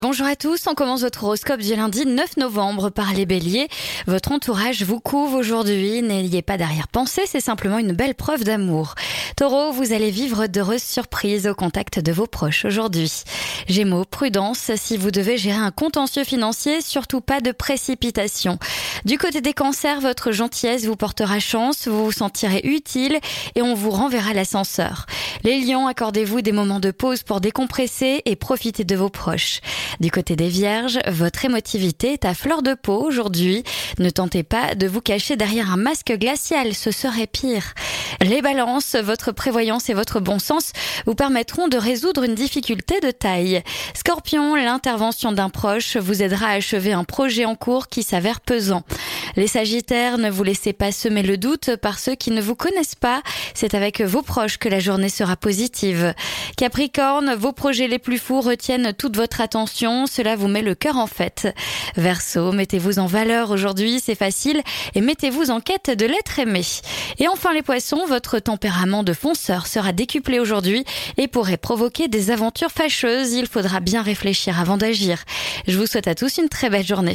Bonjour à tous, on commence votre horoscope du lundi 9 novembre par les béliers. Votre entourage vous couvre aujourd'hui, n'ayez pas d'arrière-pensée, c'est simplement une belle preuve d'amour. Taureau, vous allez vivre d'heureuses surprises au contact de vos proches aujourd'hui. Gémeaux, prudence, si vous devez gérer un contentieux financier, surtout pas de précipitation. Du côté des cancers, votre gentillesse vous portera chance, vous vous sentirez utile et on vous renverra l'ascenseur. Les lions, accordez-vous des moments de pause pour décompresser et profiter de vos proches. Du côté des vierges, votre émotivité est à fleur de peau aujourd'hui. Ne tentez pas de vous cacher derrière un masque glacial, ce serait pire. Les balances, votre prévoyance et votre bon sens vous permettront de résoudre une difficulté de taille. Scorpion, l'intervention d'un proche vous aidera à achever un projet en cours qui s'avère pesant. Les Sagittaires, ne vous laissez pas semer le doute par ceux qui ne vous connaissent pas. C'est avec vos proches que la journée sera positive. Capricorne, vos projets les plus fous retiennent toute votre attention. Cela vous met le cœur en fête. Verseau, mettez-vous en valeur aujourd'hui, c'est facile, et mettez-vous en quête de l'être aimé. Et enfin les poissons, votre tempérament de fonceur sera décuplé aujourd'hui et pourrait provoquer des aventures fâcheuses. Il faudra bien réfléchir avant d'agir. Je vous souhaite à tous une très belle journée.